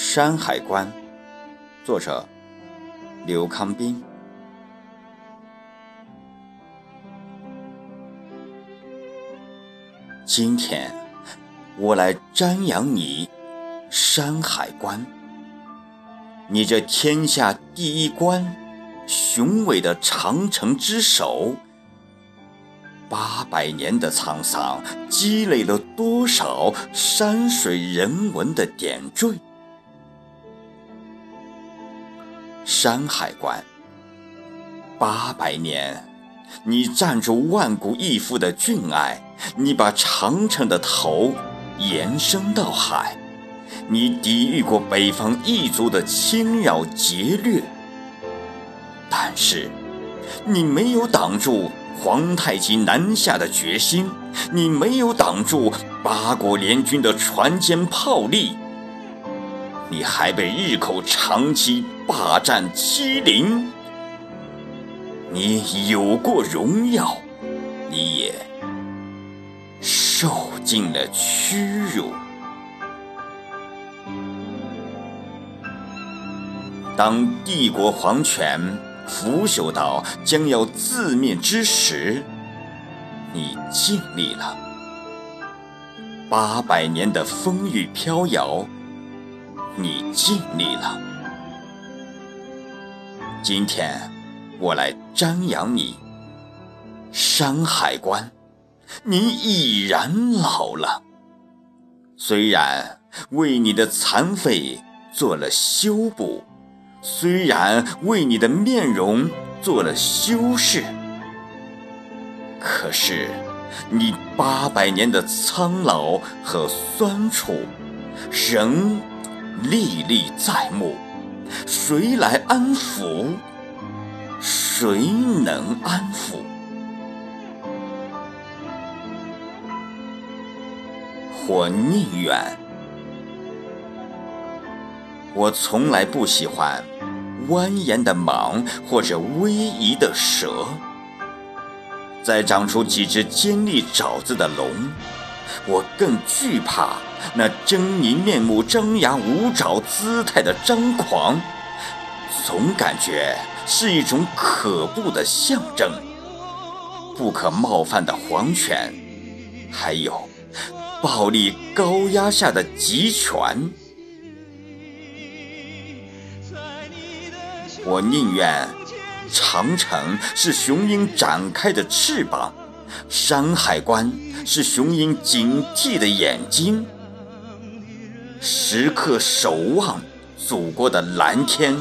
山海关，作者刘康斌。今天我来瞻仰你，山海关。你这天下第一关，雄伟的长城之首。八百年的沧桑，积累了多少山水人文的点缀？山海关，八百年，你站住万古义父的俊爱，你把长城的头延伸到海，你抵御过北方异族的侵扰劫掠，但是，你没有挡住。皇太极南下的决心，你没有挡住八国联军的船坚炮利，你还被日寇长期霸占欺凌，你有过荣耀，你也受尽了屈辱。当帝国皇权。腐朽到将要自灭之时，你尽力了。八百年的风雨飘摇，你尽力了。今天我来瞻仰你，山海关，你已然老了。虽然为你的残废做了修补。虽然为你的面容做了修饰，可是你八百年的苍老和酸楚仍历历在目。谁来安抚？谁能安抚？我宁愿。我从来不喜欢蜿蜒的蟒或者逶迤的蛇。再长出几只尖利爪子的龙，我更惧怕那狰狞面目、张牙舞爪姿态的张狂，总感觉是一种可怖的象征。不可冒犯的皇权，还有暴力高压下的集权。我宁愿长城是雄鹰展开的翅膀，山海关是雄鹰警惕的眼睛，时刻守望祖国的蓝天、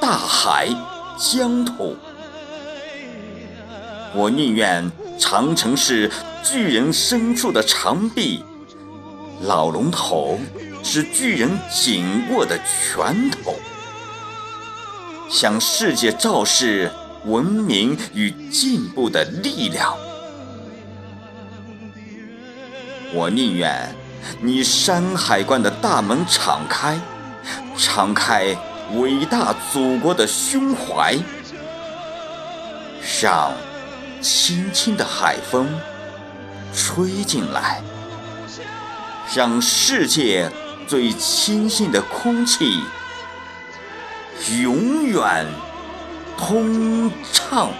大海、疆土。我宁愿长城是巨人伸出的长臂，老龙头是巨人紧握的拳头。向世界昭示文明与进步的力量。我宁愿你山海关的大门敞开，敞开伟大祖国的胸怀，让轻轻的海风吹进来，让世界最清新的空气。永远通畅。